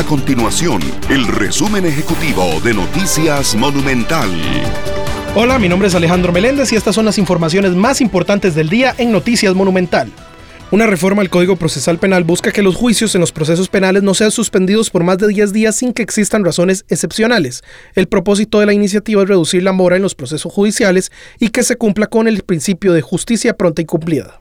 A continuación, el resumen ejecutivo de Noticias Monumental. Hola, mi nombre es Alejandro Meléndez y estas son las informaciones más importantes del día en Noticias Monumental. Una reforma al Código Procesal Penal busca que los juicios en los procesos penales no sean suspendidos por más de 10 días sin que existan razones excepcionales. El propósito de la iniciativa es reducir la mora en los procesos judiciales y que se cumpla con el principio de justicia pronta y cumplida.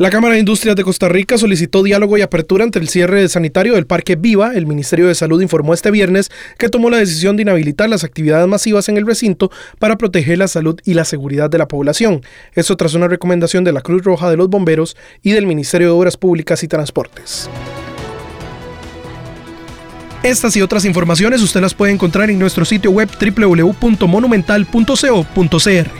La Cámara de Industrias de Costa Rica solicitó diálogo y apertura ante el cierre sanitario del Parque Viva. El Ministerio de Salud informó este viernes que tomó la decisión de inhabilitar las actividades masivas en el recinto para proteger la salud y la seguridad de la población. Eso tras una recomendación de la Cruz Roja de los Bomberos y del Ministerio de Obras Públicas y Transportes. Estas y otras informaciones usted las puede encontrar en nuestro sitio web www.monumental.co.cr.